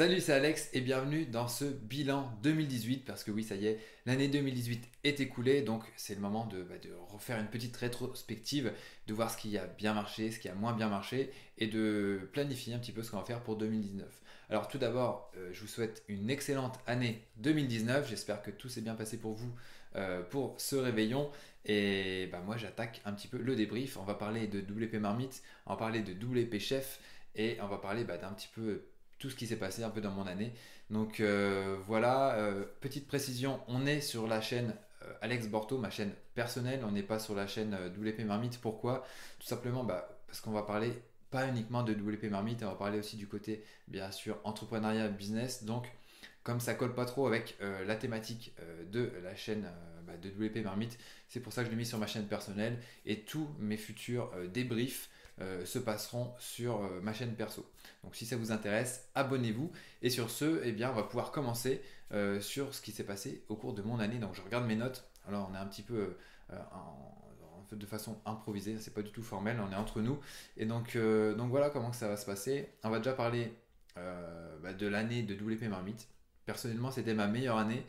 Salut, c'est Alex et bienvenue dans ce bilan 2018 parce que oui, ça y est, l'année 2018 est écoulée donc c'est le moment de, bah, de, refaire une petite rétrospective, de voir ce qui a bien marché, ce qui a moins bien marché et de planifier un petit peu ce qu'on va faire pour 2019. Alors tout d'abord, euh, je vous souhaite une excellente année 2019, j'espère que tout s'est bien passé pour vous euh, pour ce réveillon et bah, moi j'attaque un petit peu le débrief, on va parler de WP Marmite, on va parler de WP Chef et on va parler bah, d'un petit peu tout ce qui s'est passé un peu dans mon année. Donc euh, voilà, euh, petite précision, on est sur la chaîne euh, Alex Borto, ma chaîne personnelle, on n'est pas sur la chaîne WP Marmite. Pourquoi? Tout simplement bah, parce qu'on va parler pas uniquement de WP Marmite, on va parler aussi du côté bien sûr entrepreneuriat business. Donc comme ça colle pas trop avec la thématique de la chaîne bah, de WP Marmite, c'est pour ça que je l'ai mis sur ma chaîne personnelle et tous mes futurs débriefs euh, se passeront sur euh, ma chaîne perso. Donc si ça vous intéresse, abonnez-vous. Et sur ce, eh bien, on va pouvoir commencer euh, sur ce qui s'est passé au cours de mon année. Donc je regarde mes notes. Alors on est un petit peu de façon improvisée, c'est pas du tout formel, on est entre nous. Et donc, donc voilà comment ça va se passer. On va déjà parler bah, de l'année de WP Marmite. Personnellement, c'était ma meilleure année,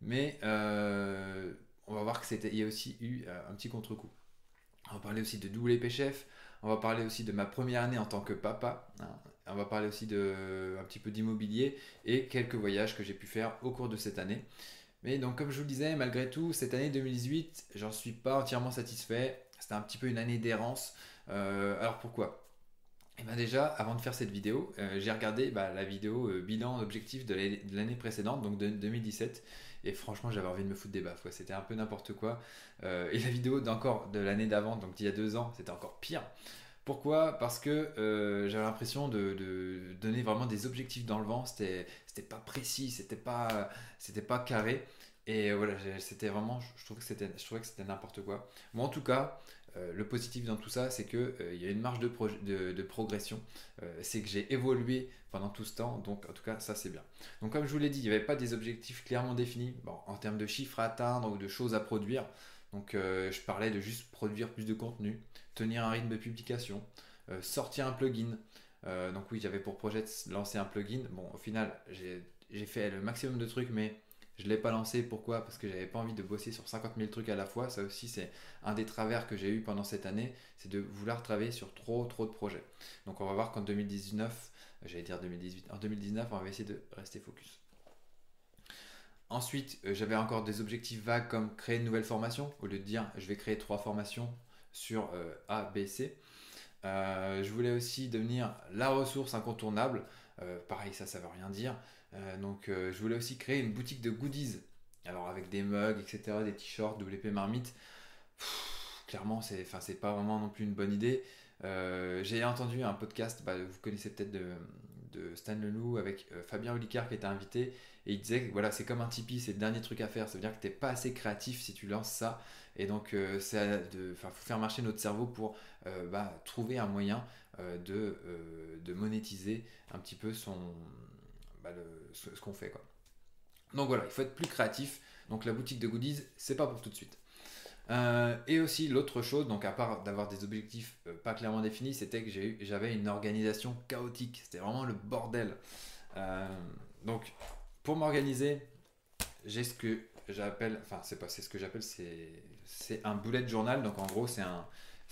mais on va voir que y a aussi eu un petit contre-coup. On va parler aussi de WP Chef, on va parler aussi de ma première année en tant que papa. Hein. On va parler aussi de un petit peu d'immobilier et quelques voyages que j'ai pu faire au cours de cette année. Mais donc comme je vous le disais, malgré tout, cette année 2018, j'en suis pas entièrement satisfait. C'était un petit peu une année d'errance. Euh, alors pourquoi? Et eh bien déjà, avant de faire cette vidéo, euh, j'ai regardé bah, la vidéo euh, bilan objectif de l'année précédente, donc de 2017. Et franchement, j'avais envie de me foutre des baffes. C'était un peu n'importe quoi. Euh, et la vidéo d'encore de l'année d'avant, donc d'il y a deux ans, c'était encore pire. Pourquoi? Parce que j'avais l'impression de, donner vraiment des objectifs dans le vent. C'était pas précis, c'était pas, pas carré. Et voilà, c'était vraiment, je trouvais que c'était n'importe quoi. Moi, en tout cas, euh, le positif dans tout ça, c'est qu'il euh, y a une marge de, progression. Euh, c'est que j'ai évolué pendant tout ce temps. Donc, en tout cas, ça, c'est bien. Donc, comme je vous l'ai dit, il n'y avait pas des objectifs clairement définis bon, en termes de chiffres à atteindre ou de choses à produire. Donc, je parlais de juste produire plus de contenu, tenir un rythme de publication, sortir un plugin. donc, oui, j'avais pour projet de lancer un plugin. Bon, au final, j'ai fait le maximum de trucs, mais je ne l'ai pas lancé, pourquoi? Parce que j'avais pas envie de bosser sur 50 000 trucs à la fois. Ça aussi, c'est un des travers que j'ai eu pendant cette année, c'est de vouloir travailler sur trop, trop de projets. Donc on va voir qu'en 2019, j'allais dire 2018, en 2019, on va essayer de rester focus. Ensuite, euh, j'avais encore des objectifs vagues comme créer une nouvelle formation, au lieu de dire je vais créer trois formations sur euh, A, B, C. Euh, je voulais aussi devenir la ressource incontournable. pareil, ça, ça veut rien dire. Euh, donc euh, je voulais aussi créer une boutique de goodies. Alors avec des mugs, etc., des t-shirts, WP Marmite. clairement, c'est, c'est pas vraiment non plus une bonne idée. Euh, j'ai entendu un podcast, bah, vous connaissez peut-être de, Stan Leloup avec Fabien Olicard qui était invité et il disait que voilà, c'est comme un Tipeee, c'est le dernier truc à faire. Ça veut dire que tu n'es pas assez créatif si tu lances ça. Et donc, de faut faire marcher notre cerveau pour bah, trouver un moyen de, de monétiser un petit peu son, bah, ce, qu'on fait. Quoi. Donc voilà, il faut être plus créatif. Donc la boutique de goodies, c'est pas pour tout de suite. Euh, et aussi l'autre chose, donc à part d'avoir des objectifs euh, pas clairement définis, c'était que j'avais une organisation chaotique. C'était vraiment le bordel. Euh, donc pour m'organiser, j'ai ce que j'appelle, enfin c'est pas ce que j'appelle, c'est un bullet journal. Donc en gros c'est un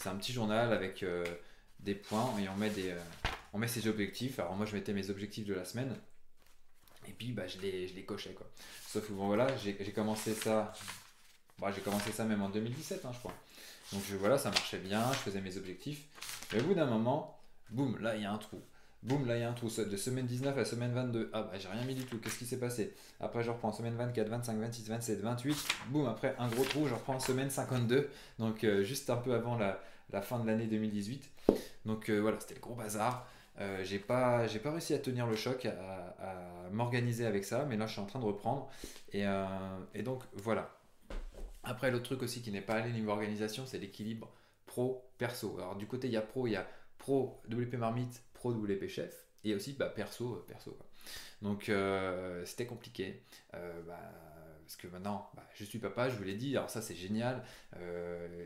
un petit journal avec des points et on met des on met ses objectifs. Alors moi je mettais mes objectifs de la semaine et puis bah, je, les, je les cochais quoi. Sauf que bon voilà, j'ai commencé ça. Bah, j'ai commencé ça même en 2017 hein, je crois. Donc je, voilà, ça marchait bien, je faisais mes objectifs. Et au bout d'un moment, boum, là il y a un trou. Boum, là il y a un trou. De semaine 19 à semaine 22. Ah bah j'ai rien mis du tout. Qu'est-ce qui s'est passé? Après je reprends semaine 24, 25, 26, 27, 28. Boum, après un gros trou, je reprends semaine 52. Donc euh, juste un peu avant la, la fin de l'année 2018. Donc euh, voilà, c'était le gros bazar. Euh, j'ai pas, j'ai pas réussi à tenir le choc, à, m'organiser avec ça, mais là je suis en train de reprendre. Et, euh, et donc voilà. Après, l'autre truc aussi qui n'est pas allé niveau organisation, c'est l'équilibre pro-perso. Alors du côté, il y a pro, il y a pro WP Marmite, pro WP Chef, et aussi bah, perso, euh, perso. Donc c'était compliqué. Bah, parce que maintenant, bah, je suis papa, je vous l'ai dit, alors ça c'est génial.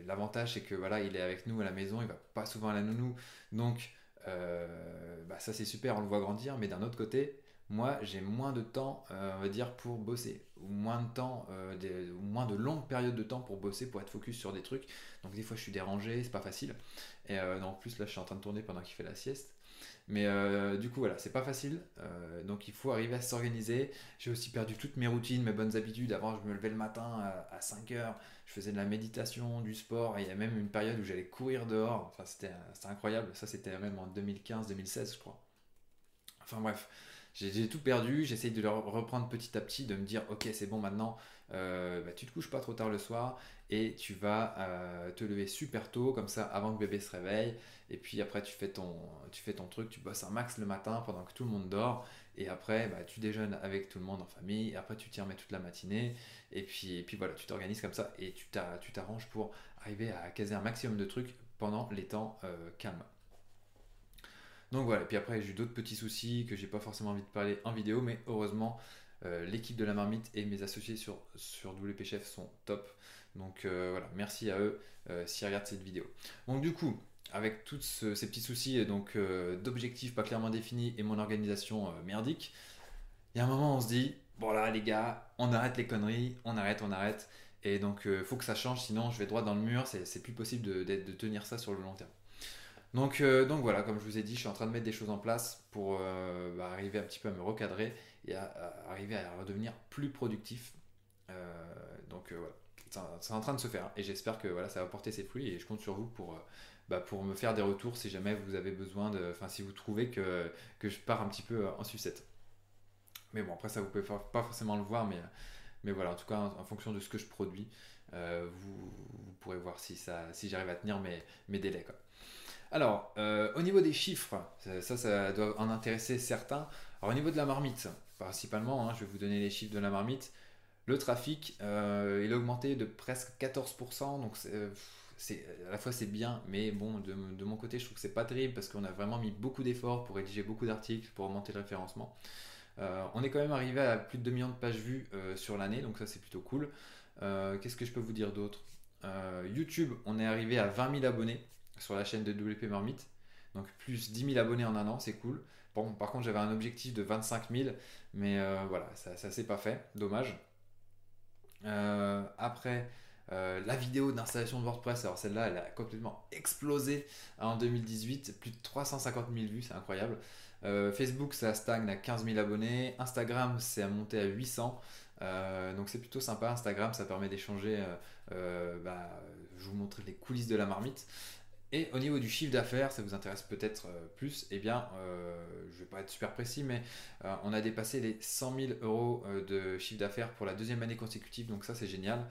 L'avantage c'est que voilà, il est avec nous à la maison, il va pas souvent à la nounou, donc bah ça c'est super, on le voit grandir, mais d'un autre côté, moi j'ai moins de temps, on va dire, pour bosser, ou moins de temps, ou moins de longues périodes de temps pour bosser, pour être focus sur des trucs. Donc des fois je suis dérangé, c'est pas facile. Et en plus là je suis en train de tourner pendant qu'il fait la sieste. Mais euh, du coup, voilà, c'est pas facile. Euh, donc il faut arriver à s'organiser. J'ai aussi perdu toutes mes routines, mes bonnes habitudes. Avant, je me levais le matin à, 5 heures. Je faisais de la méditation, du sport. Et il y a même une période où j'allais courir dehors. Enfin, c'était incroyable. Ça, c'était même en 2015-2016, je crois. Enfin bref, j'ai tout perdu. J'essaye de le reprendre petit à petit, de me dire, ok, c'est bon maintenant. Euh, bah, tu te couches pas trop tard le soir et tu vas te lever super tôt, comme ça, avant que bébé se réveille. Et puis après, tu fais, ton, tu fais ton truc, tu bosses un max le matin pendant que tout le monde dort. Et après, bah, tu déjeunes avec tout le monde en famille. Après, tu t'y remets toute la matinée. Et puis, et puis voilà, tu t'organises comme ça et tu t'arranges pour arriver à caser un maximum de trucs pendant les temps euh, calmes. Donc voilà, puis après j'ai eu d'autres petits soucis que j'ai pas forcément envie de parler en vidéo, mais heureusement euh, l'équipe de la marmite et mes associés sur, sur WP sont top. Donc euh, voilà, merci à eux s'ils regardent cette vidéo. Donc du coup, avec tous ces petits soucis donc euh, d'objectifs pas clairement définis et mon organisation euh, merdique, il y a un moment où on se dit bon là les gars, on arrête les conneries, on arrête, on arrête. Et donc euh, faut que ça change, sinon je vais droit dans le mur, c'est plus possible de, tenir ça sur le long terme. Donc, donc voilà, comme je vous ai dit, je suis en train de mettre des choses en place pour bah, arriver un petit peu à me recadrer et à, arriver à redevenir plus productif. donc voilà, c'est en train de se faire et j'espère que ça va porter ses fruits et je compte sur vous pour, bah, pour me faire des retours si jamais vous avez besoin de. Enfin, si vous trouvez que, je pars un petit peu en sucette. Mais bon, après, ça, vous pouvez pas forcément le voir, mais, voilà, en tout cas, en, fonction de ce que je produis, euh, vous, pourrez voir si, j'arrive à tenir mes, délais. Alors, euh, au niveau des chiffres, ça, ça doit en intéresser certains. Alors, au niveau de la marmite, principalement, hein, je vais vous donner les chiffres de la marmite. Le trafic, euh, il a augmenté de presque 14%, donc c'est à la fois c'est bien, mais bon, de, mon côté, je trouve que c'est pas terrible parce qu'on a vraiment mis beaucoup d'efforts pour rédiger beaucoup d'articles, pour augmenter le référencement. Euh, on est quand même arrivé à plus de 2 millions de pages vues euh, sur l'année, donc ça c'est plutôt cool. Euh, qu'est-ce que je peux vous dire d'autre? YouTube, on est arrivé à 20 000 abonnés sur la chaîne de WP Marmite, donc plus 10 000 abonnés en un an, c'est cool. Bon, par contre, j'avais un objectif de 25 000, mais voilà, ça, ça s'est pas fait, dommage. après, euh, la vidéo d'installation de WordPress, alors celle-là, elle a complètement explosé en 2018, plus de 350 000 vues, c'est incroyable. Euh, Facebook, ça stagne à 15 000 abonnés. Instagram, c'est monté à 800. Euh, donc c'est plutôt sympa. Instagram, ça permet d'échanger. Bah, je vous montre les coulisses de la marmite. Et au niveau du chiffre d'affaires, ça vous intéresse peut-être plus, eh bien, je ne vais pas être super précis, mais on a dépassé les 100 000 euros de chiffre d'affaires pour la deuxième année consécutive, donc ça c'est génial.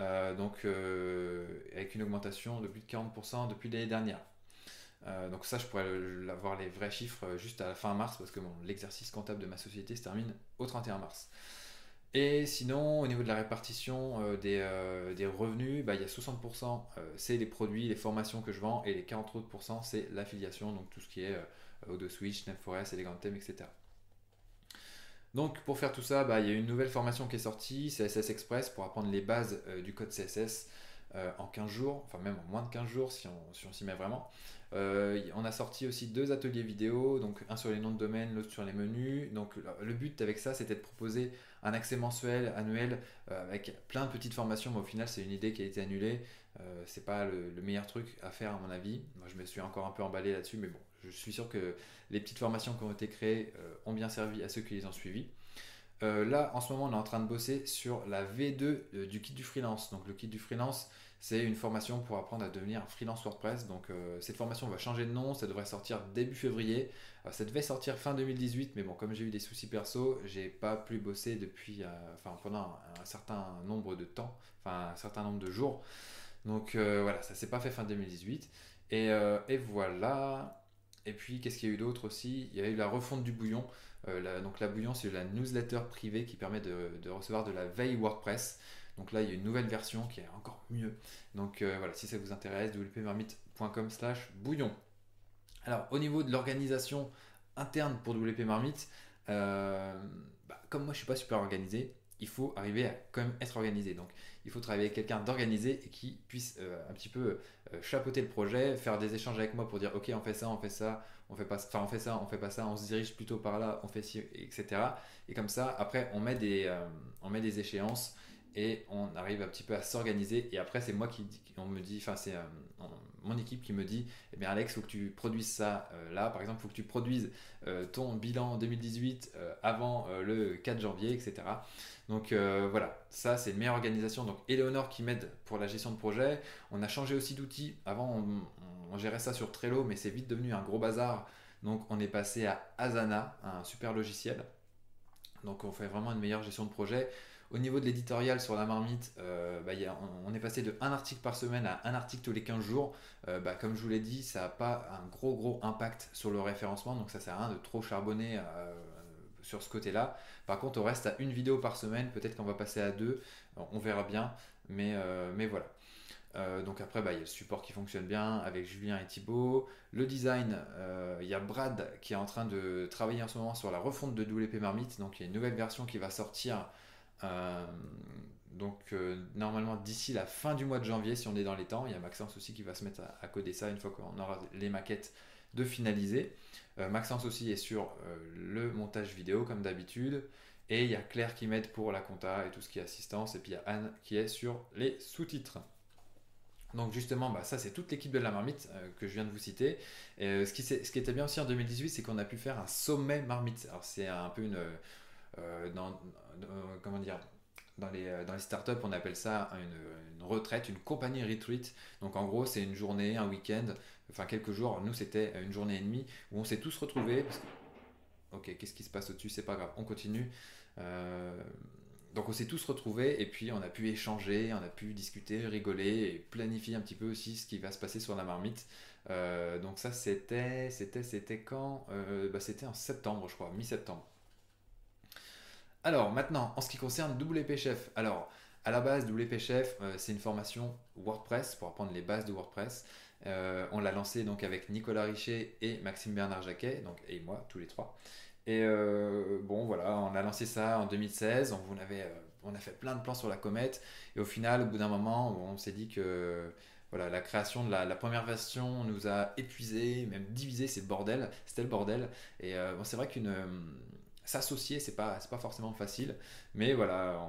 Euh, donc euh, avec une augmentation de plus de 40% depuis l'année dernière. Euh, donc ça, je pourrais avoir les vrais chiffres juste à la fin mars parce que l'exercice comptable de ma société se termine au 31 mars. Et sinon, au niveau de la répartition des, revenus, bah, il y a 60% c'est les produits, les formations que je vends et les 40 autres c'est l'affiliation, donc tout ce qui est Odo Switch, NetForest, Elegantem, etc. Donc pour faire tout ça, bah, il y a une nouvelle formation qui est sortie, CSS Express, pour apprendre les bases euh, du code CSS euh, en 15 jours, enfin même en moins de 15 jours si on s'y met vraiment. Euh, on a sorti aussi deux ateliers vidéo, donc un sur les noms de domaine, l'autre sur les menus. Donc le but avec ça, c'était de proposer un accès mensuel, annuel, avec plein de petites formations, mais au final c'est une idée qui a été annulée. c'est pas le, le, meilleur truc à faire à mon avis. Moi je me suis encore un peu emballé là-dessus, mais bon, je suis sûr que les petites formations qui ont été créées euh, ont bien servi à ceux qui les ont suivies. Euh, là, en ce moment, on est en train de bosser sur la V2 euh, du kit du freelance. Donc, le kit du freelance, c'est une formation pour apprendre à devenir un freelance WordPress. Donc, cette formation va changer de nom. Ça devrait sortir début février. ça devait sortir fin 2018, mais bon, comme j'ai eu des soucis perso, j'ai pas plus bossé depuis, enfin, pendant un, certain nombre de temps, enfin, un certain nombre de jours. Donc, voilà, ça s'est pas fait fin 2018. Et, voilà. Et puis, qu'est-ce qu'il y a eu d'autre aussi? Il y a eu la refonte du bouillon. Euh, donc, la bouillon, c'est la newsletter privée qui permet de, recevoir de la veille WordPress. Donc là, il y a une nouvelle version qui est encore mieux. Donc euh, voilà, si ça vous intéresse, wpmarmite.com slash bouillon. Alors, au niveau de l'organisation interne pour WP Marmite, euh, bah, comme moi je suis pas super organisé, il faut arriver à quand même être organisé. Donc il faut travailler avec quelqu'un d'organisé et qui puisse un petit peu chapeauter le projet, faire des échanges avec moi pour dire ok on fait ça, on fait ça, on fait pas fait ça, on fait pas ça, on se dirige plutôt par là, on fait ci, etc. Et comme ça, après on met des échéances et on arrive un petit peu à s'organiser. Et après c'est moi qui on me dit enfin c'est euh, mon équipe qui me dit eh bien Alex faut que tu produises ça euh, là. Par exemple faut que tu produises euh, ton bilan 2018 avant le 4 janvier etc donc voilà. Ça c'est une meilleure organisation. Donc Eleonore qui m'aide pour la gestion de projet. On a changé aussi d'outils. Avant on, gérait ça sur Trello mais c'est vite devenu un gros bazar. Donc on est passé à Asana un super logiciel. Donc on fait vraiment une meilleure gestion de projet au niveau de l'éditorial sur la marmite, euh, bah, on, est passé de un article par semaine à un article tous les 15 jours. Euh, bah, comme je vous l'ai dit, ça n'a pas un gros gros impact sur le référencement, donc ça sert à rien de trop charbonner euh, sur ce côté-là. Par contre, on reste à une vidéo par semaine, peut-être qu'on va passer à deux, on verra bien, mais, voilà. donc après, bah, il y a le support qui fonctionne bien avec Julien et Thibaut. Le design, il y a Brad qui est en train de travailler en ce moment sur la refonte de WP Marmite. Donc il y a une nouvelle version qui va sortir euh, donc euh, normalement d'ici la fin du mois de janvier, si on est dans les temps, il y a Maxence aussi qui va se mettre à, coder ça une fois qu'on aura les maquettes de finaliser. Euh, Maxence aussi est sur le montage vidéo comme d'habitude. Et il y a Claire qui m'aide pour la compta et tout ce qui est assistance. Et puis il y a Anne qui est sur les sous-titres. Donc justement, bah, ça c'est toute l'équipe de la marmite que je viens de vous citer. Ce, qui, ce, qui, était bien aussi en 2018, c'est qu'on a pu faire un sommet marmite. Alors c'est un peu une, dans, comment dire, dans les, euh, dans les startups, on appelle ça une, retraite, une compagnie retreat. Donc en gros, c'est une journée, un week-end, enfin quelques jours. Nous, c'était une journée et demie où on s'est tous retrouvés. Ok, qu'est-ce qui se passe au-dessus? C'est pas grave, on continue. Euh, donc on s'est tous retrouvés et puis on a pu échanger, on a pu discuter, rigoler et planifier un petit peu aussi ce qui va se passer sur la marmite. donc ça c'était c'était c'était quand? Bah, C'était en septembre je crois, mi-septembre. Alors maintenant, en ce qui concerne WP Chef, alors à la base, WP Chef, euh, c'est une formation WordPress pour apprendre les bases de WordPress. Euh, on l'a lancé donc avec Nicolas Richet et Maxime Bernard Jacquet, donc et moi, tous les trois. Et euh, bon, voilà, on a lancé ça en 2016. On, avait, on a fait plein de plans sur la comète. Et au final, au bout d'un moment, on s'est dit que voilà, la création de la, première version nous a épuisé, même divisé, c'est bordel. C'était le bordel. Et bon, c'est vrai qu'une s'associer, c'est pas, pas forcément facile, mais voilà,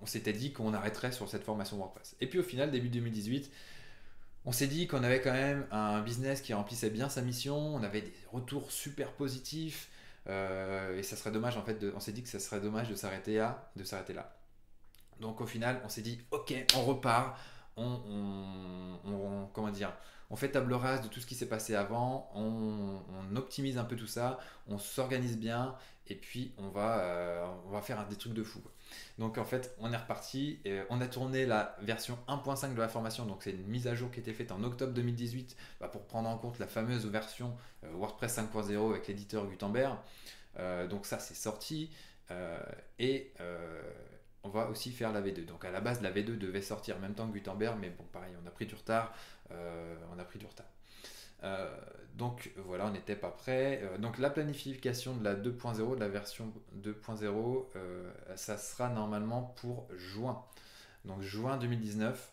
on, s'était dit qu'on arrêterait sur cette formation WordPress. Et puis au final, début 2018, on s'est dit qu'on avait quand même un business qui remplissait bien sa mission, on avait des retours super positifs, euh, et ça serait dommage en fait, on s'est dit que ça serait dommage de de s'arrêter là. Donc au final, on s'est dit, ok, on repart, on, on comment dire, on fait table rase de tout ce qui s'est passé avant, on, optimise un peu tout ça, on s'organise bien et puis on va, euh, on va faire des trucs de fou. Donc en fait, on est reparti, on a tourné la version 1.5 de la formation, donc c'est une mise à jour qui a été faite en octobre 2018 bah, pour prendre en compte la fameuse version euh, WordPress 5.0 avec l'éditeur Gutenberg. Euh, donc ça c'est sorti et on va aussi faire la V2. Donc à la base, la V2 devait sortir en même temps que Gutenberg, mais bon, pareil, on a pris du retard. Euh, on a pris du retard. Euh, donc voilà, on n'était pas prêt. Euh, donc la planification de la 2.0, de la version 2.0, ça sera normalement pour juin. Donc juin 2019.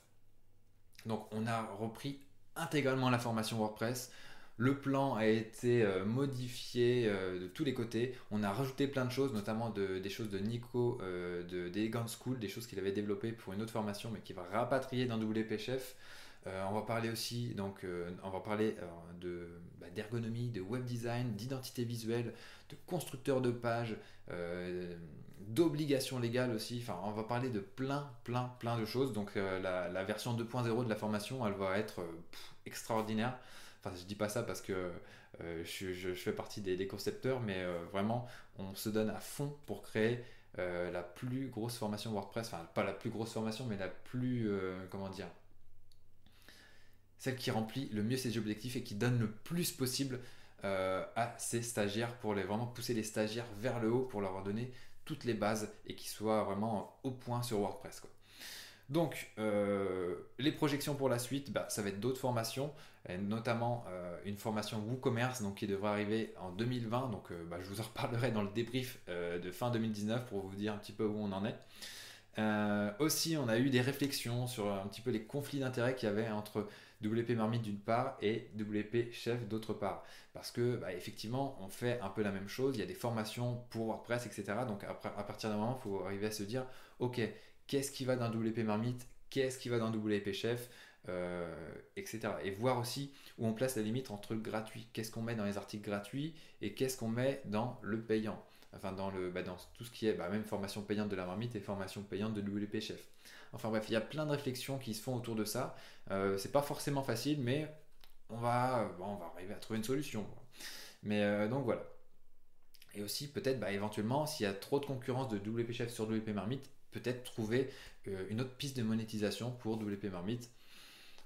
Donc on a repris intégralement la formation WordPress. Le plan a été modifié de tous les côtés. On a rajouté plein de choses, notamment des choses de Nico de d'Egan School, des choses qu'il avait développées pour une autre formation, mais qui va rapatrier dans WP Chef. Euh, on va parler aussi, donc, euh, euh, bah, d'ergonomie, de web design, d'identité visuelle, de constructeur de pages, d'obligations légales aussi. Enfin, on va parler de plein, plein, plein de choses. Donc, la, version 2.0 de la formation, elle va être extraordinaire. Enfin, je dis pas ça parce que je, fais partie des, des concepteurs, mais vraiment, on se donne à fond pour créer la plus grosse formation WordPress. Enfin, pas la plus grosse formation, mais la plus, comment dire, celle qui remplit le mieux ses objectifs et qui donne le plus possible euh, à ses stagiaires pour les vraiment pousser les stagiaires vers le haut pour leur donner toutes les bases et qu'ils soient vraiment au point sur WordPress. Donc, les projections pour la suite, bah, ça va être d'autres formations, et notamment une formation WooCommerce donc, qui devrait arriver en 2020. Donc, bah, je vous en reparlerai dans le débrief de fin 2019 pour vous dire un petit peu où on en est. Euh, aussi, on a eu des réflexions sur un petit peu les conflits d'intérêts qu'il y avait entre WP Marmite d'une part et WP Chef d'autre part. Parce que, bah, effectivement, on fait un peu la même chose. Il y a des formations pour WordPress, etc. Donc, après, à partir d'un moment, il faut arriver à se dire ok, qu'est-ce qui va dans WP Marmite Qu'est-ce qui va dans WP Chef euh, etc. Et voir aussi où on place la limite entre le gratuit. Qu'est-ce qu'on met dans les articles gratuits et qu'est-ce qu'on met dans le payant enfin dans, le, bah, dans tout ce qui est bah, même formation payante de la marmite et formation payante de WP Chef. Enfin bref, il y a plein de réflexions qui se font autour de ça. Euh, c'est pas forcément facile, mais on va, arriver à trouver une solution. Mais euh, donc voilà. Et aussi peut-être bah, éventuellement, s'il y a trop de concurrence de WP Chef sur WP Marmite, peut-être trouver euh, une autre piste de monétisation pour WP Marmite.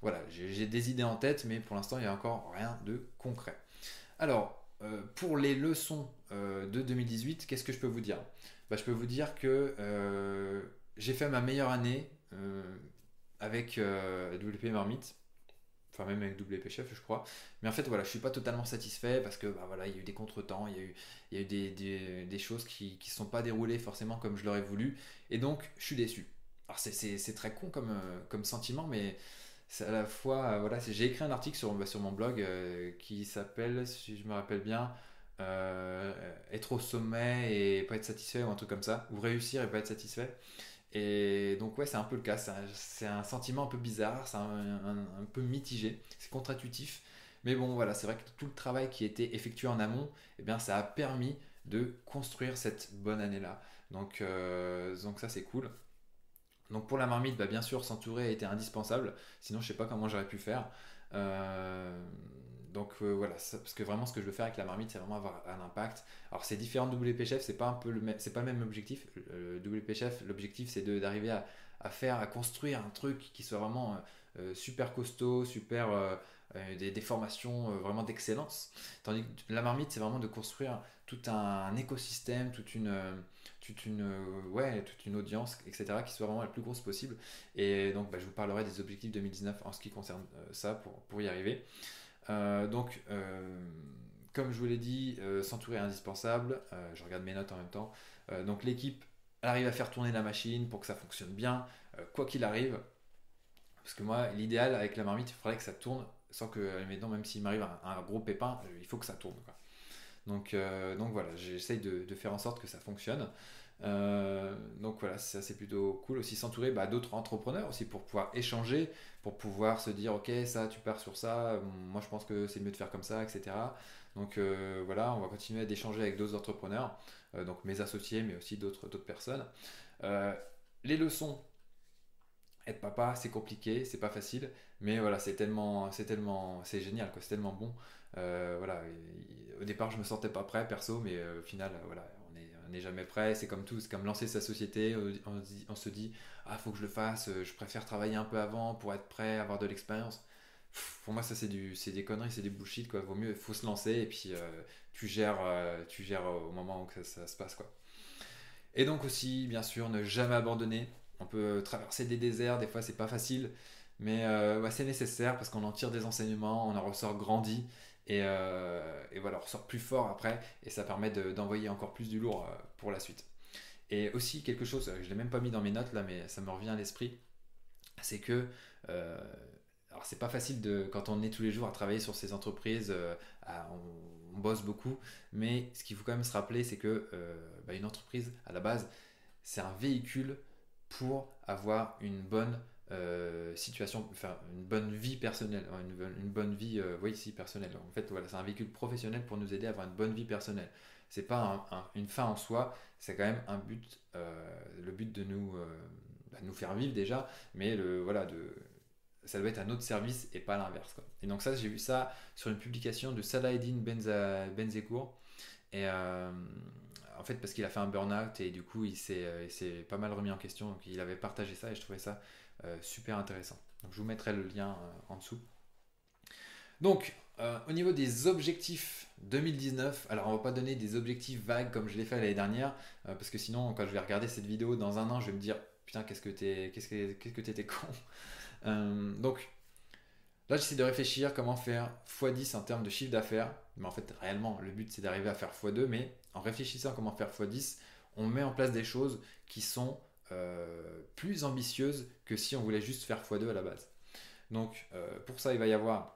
Voilà, j'ai des idées en tête, mais pour l'instant, il n'y a encore rien de concret. Alors, pour les leçons de 2018, qu'est-ce que je peux vous dire? Bah, Je peux vous dire que j'ai fait ma meilleure année avec WP Marmite, enfin même avec WP Chef, je crois. Mais en fait, voilà, je suis pas totalement satisfait parce que bah, voilà, il y a eu des contretemps, il y a eu, il y a eu des, choses qui ne sont pas déroulées forcément comme je l'aurais voulu. Et donc, je suis déçu. Alors, c'est très con comme, comme sentiment, mais c'est à la fois, euh, voilà, j'ai écrit un article sur, bah, sur mon blog euh, qui s'appelle, si je me rappelle bien, euh, être au sommet et pas être satisfait ou un truc comme ça, ou réussir et pas être satisfait. Et donc ouais, c'est un peu le cas, c'est un, sentiment un peu bizarre, c'est un, peu mitigé, c'est contre-intuitif. Mais bon voilà, c'est vrai que tout le travail qui a été effectué en amont, eh bien, ça a permis de construire cette bonne année-là. Donc, donc ça c'est cool. Donc pour la marmite, bah, bien sûr, s'entourer était indispensable. Sinon, je sais pas comment j'aurais pu faire. Euh, donc euh, voilà, parce que vraiment, ce que je veux faire avec la marmite, c'est vraiment avoir un impact. Alors c'est différent de WP Chef, c'est pas un peu le c'est pas le même objectif. Le WP Chef, l'objectif, c'est d'arriver à, à, faire, à construire un truc qui soit vraiment euh, super costaud, super des, des, formations vraiment d'excellence. Tandis que la marmite, c'est vraiment de construire tout un écosystème, toute une toute une, euh, ouais, toute une audience, etc., qui soit vraiment la plus grosse possible. Et donc, bah, je vous parlerai des objectifs 2019 en ce qui concerne euh, ça pour, pour, y arriver. Euh, donc, comme je vous l'ai dit, s'entourer est indispensable. je regarde mes notes en même temps. donc, l'équipe arrive à faire tourner la machine pour que ça fonctionne bien, quoi qu'il arrive. Parce que moi, l'idéal avec la marmite, il faudrait que ça tourne sans que, même s'il m'arrive un, gros pépin, il faut que ça tourne. Donc, donc voilà, j'essaye de, faire en sorte que ça fonctionne. Euh, donc voilà, ça c'est plutôt cool aussi s'entourer bah, d'autres entrepreneurs aussi pour pouvoir échanger, pour pouvoir se dire ok ça tu pars sur ça, moi je pense que c'est mieux de faire comme ça, etc. Donc euh, voilà, on va continuer d'échanger avec d'autres entrepreneurs, euh, donc mes associés mais aussi d'autres personnes. les leçons, être papa c'est compliqué, c'est pas facile, mais voilà c'est tellement c'est tellement c'est génial quoi, c'est tellement bon. voilà, au départ je me sentais pas prêt perso, mais au final voilà n'est jamais prêt, c'est comme tout, c'est comme lancer sa société, on, se dit, ah, faut que je le fasse, euh, je préfère travailler un peu avant pour être prêt, avoir de l'expérience. Pour moi, ça, c'est des conneries, c'est des bullshit, quoi. Vaut mieux, faut se lancer et puis euh, tu gères, euh, tu gères au moment où ça, se passe, quoi. Et donc aussi, bien sûr, ne jamais abandonner. On peut traverser des déserts, des fois, c'est pas facile, mais c'est nécessaire parce qu'on en tire des enseignements, on en ressort grandi euh, et, voilà, on ressort plus fort après et ça permet d'envoyer encore plus du lourd euh, pour la suite. Et aussi quelque chose, je ne l'ai même pas mis dans mes notes là, mais ça me revient à l'esprit, c'est que euh, alors c'est pas facile de quand on est tous les jours à travailler sur ces entreprises, on, bosse beaucoup, mais ce qu'il faut quand même se rappeler, c'est que bah, une entreprise à la base, c'est un véhicule pour avoir une bonne euh, situation, enfin une bonne vie personnelle, une, bonne vie, euh, oui, si personnelle. En fait, voilà, c'est un véhicule professionnel pour nous aider à avoir une bonne vie personnelle. C'est pas une fin en soi, c'est quand même un but, euh, le but de nous, bah, nous faire vivre déjà, mais le, voilà, de, ça doit être un autre service et pas l'inverse. Et donc ça, j'ai vu ça sur une publication de Salahedin Benza, Benzekour. Et en fait, parce qu'il a fait un burn-out et du coup, il s'est pas mal remis en question. Donc, il avait partagé ça et je trouvais ça euh, super intéressant. Je vous mettrai le lien euh, en dessous. Donc, euh, au niveau des objectifs 2019, alors on va pas donner des objectifs vagues comme je l'ai fait l'année dernière, parce que sinon, quand je vais regarder cette vidéo dans un an, je vais me dire putain, qu'est-ce que t'es, qu'est-ce que, qu'est-ce que t'étais con. Euh, donc là, j'essaie de réfléchir comment faire x10 en termes de chiffre d'affaires. Mais en fait, réellement, le but c'est d'arriver à faire x2. Mais en réfléchissant comment faire x10, on met en place des choses qui sont euh, plus ambitieuses que si on voulait juste faire x2 à la base. Donc euh, pour ça, il va y avoir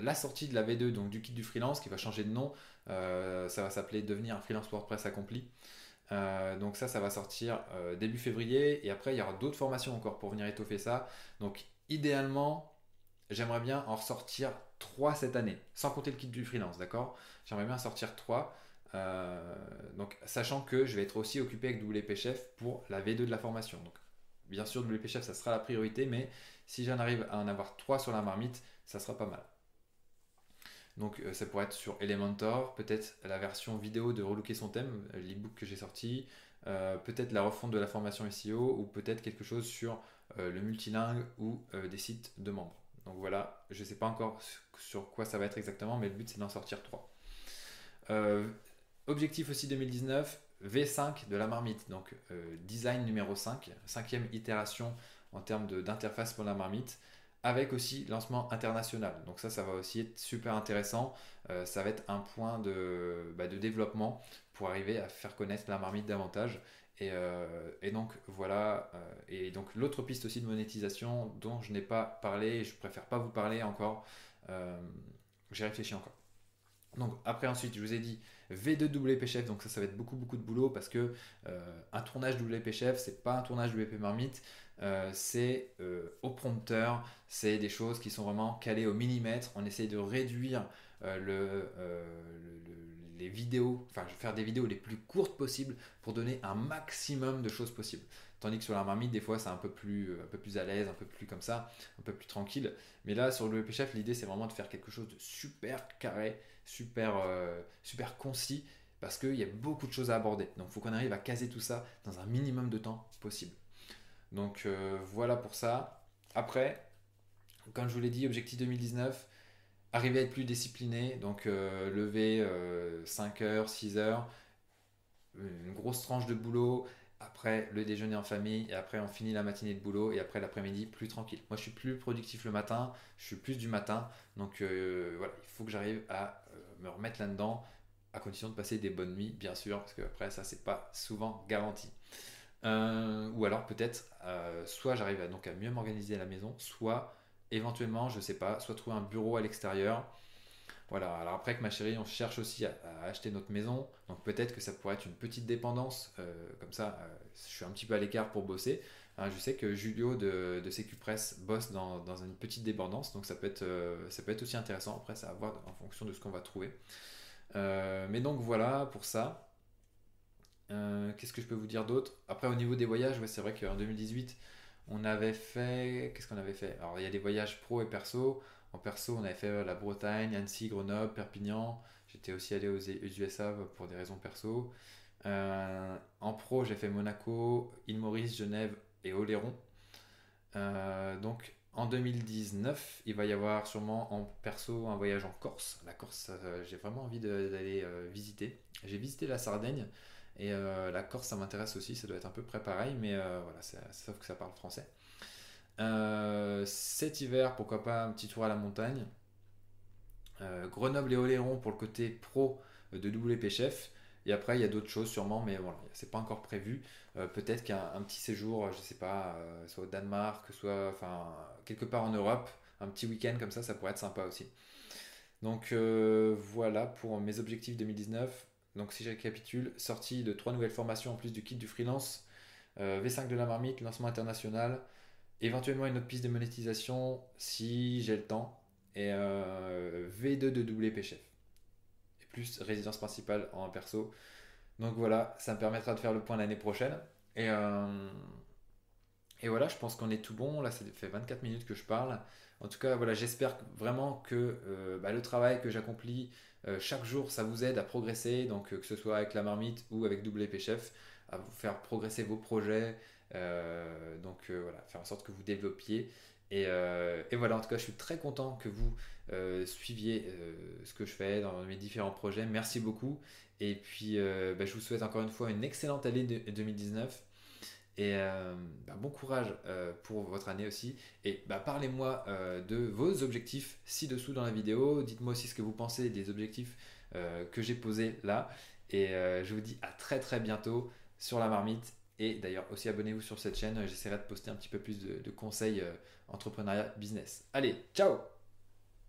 la sortie de la V2, donc du kit du freelance, qui va changer de nom. ça va s'appeler Devenir un freelance WordPress accompli. Euh, donc ça, ça va sortir euh, début février. Et après, il y aura d'autres formations encore pour venir étoffer ça. Donc idéalement, j'aimerais bien en ressortir 3 cette année, sans compter le kit du freelance, d'accord? J'aimerais bien en sortir 3. Euh, donc sachant que je vais être aussi occupé avec WP Chef pour la V2 de la formation. Donc bien sûr, WP Chef, ça sera la priorité, mais si j'en arrive à en avoir 3 sur la marmite, ça sera pas mal. Donc euh, ça pourrait être sur Elementor, peut-être la version vidéo de relooker son thème, euh, l'ebook que j'ai sorti, euh, peut-être la refonte de la formation SEO ou peut-être quelque chose sur le multilingue ou des sites de membres. Donc voilà, je ne sais pas encore sur quoi ça va être exactement, mais le but c'est d'en sortir 3. Objectif aussi 2019, V5 de la marmite, donc design numéro 5, cinquième itération en termes d'interface pour la marmite avec aussi lancement international. Donc ça, ça va aussi être super intéressant. Euh, ça va être un point de, bah, de, développement pour arriver à faire connaître la marmite davantage. Et, euh, donc voilà. Euh, et donc l'autre piste aussi de monétisation dont je n'ai pas parlé, je préfère pas vous parler encore. J'ai réfléchi encore. Donc après ensuite, je vous ai dit V2 WP Chef, donc ça, ça va être beaucoup beaucoup de boulot parce que un tournage WP Chef, c'est pas un tournage WP Marmite. Euh, c'est euh, au prompteur, c'est des choses qui sont vraiment calées au millimètre. On essaye de réduire euh, les vidéos, enfin faire des vidéos les plus courtes possibles pour donner un maximum de choses possibles. Tandis que sur la marmite, des fois, c'est un peu plus, un peu plus à l'aise, un peu plus comme ça, un peu plus tranquille. Mais là, sur le WP Chef, l'idée, c'est vraiment de faire quelque chose de super carré, super, super concis, parce qu'il y a beaucoup de choses à aborder. Donc, il faut qu'on arrive à caser tout ça dans un minimum de temps possible. Donc euh, voilà pour ça. Après, comme je vous l'ai dit, objectif 2019, arriver à être plus discipliné, donc euh, lever 5 euh, heures, 6 heures, une grosse tranche de boulot, après le déjeuner en famille, et après on finit la matinée de boulot, et après l'après-midi plus tranquille. Moi je suis plus productif le matin, je suis plus du matin, donc voilà, il faut que j'arrive à me remettre là-dedans, à condition de passer des bonnes nuits, bien sûr, parce que après ça c'est pas souvent garanti. Euh, ou alors peut-être, euh, soit j'arrive à, donc à mieux m'organiser à la maison, soit éventuellement, je sais pas, soit trouver un bureau à l'extérieur. Voilà, alors après que ma chérie, on cherche aussi à, acheter notre maison, donc peut-être que ça pourrait être une petite dépendance, euh, comme ça, je suis un petit peu à l'écart pour bosser. Hein, je sais que Julio de, de CQPress bosse dans, une petite dépendance, donc ça peut, être, ça peut être aussi intéressant, après ça va voir en fonction de ce qu'on va trouver. mais donc voilà pour ça. Euh, qu'est-ce que je peux vous dire d'autre? Après, au niveau des voyages, c'est vrai qu'en 2018, on avait fait. Qu'est-ce qu'on avait fait? Alors, il y a des voyages pro et perso. En perso, on avait fait euh, la Bretagne, Annecy, Grenoble, Perpignan. J'étais aussi allé aux USA pour des raisons perso. Euh, en pro, j'ai fait Monaco, île Maurice, Genève et Oléron. donc, en 2019, il va y avoir sûrement en perso un voyage en Corse. La Corse, j'ai vraiment envie d'aller visiter. J'ai visité la Sardaigne. Et euh, la Corse, ça m'intéresse aussi, ça doit être un peu près pareil, mais euh, voilà, sauf que ça parle français. Euh, cet hiver, pourquoi pas un petit tour à la montagne. Grenoble et Oléron pour le côté pro de WP Chef. Et après, il y a d'autres choses sûrement, mais voilà, c'est pas encore prévu. Peut-être qu'un petit séjour, je sais pas, soit au Danemark, soit enfin, quelque part en Europe, un petit week-end comme ça, ça pourrait être sympa aussi. Donc voilà pour mes objectifs 2019. Donc si je récapitule, sortie de trois nouvelles formations en plus du kit du freelance, euh, V5 de la marmite, lancement international, éventuellement une autre piste de monétisation si j'ai le temps, et euh, V2 de WP Chef. Et plus résidence principale en perso. Donc voilà, ça me permettra de faire le point l'année prochaine. Et, euh, et voilà, je pense qu'on est tout bon. Là, ça fait 24 minutes que je parle. En tout cas, voilà, j'espère vraiment que bah, le travail que j'accomplis euh, chaque jour, ça vous aide à progresser, donc euh, que ce soit avec la marmite ou avec WP Chef, à vous faire progresser vos projets. Euh, donc voilà, faire en sorte que vous développiez. Et, voilà, en tout cas, je suis très content que vous suiviez ce que je fais dans mes différents projets. Merci beaucoup. Et puis, bah, je vous souhaite encore une fois une excellente année 2019. Et euh, bah, bon courage euh, pour votre année aussi. Et bah, parlez-moi euh, de vos objectifs ci-dessous dans la vidéo. Dites-moi aussi ce que vous pensez des objectifs que j'ai posés là. Et je vous dis à très très bientôt sur la marmite. Et d'ailleurs aussi abonnez-vous sur cette chaîne. J'essaierai de poster un petit peu plus de, conseils entrepreneuriat business. Allez, ciao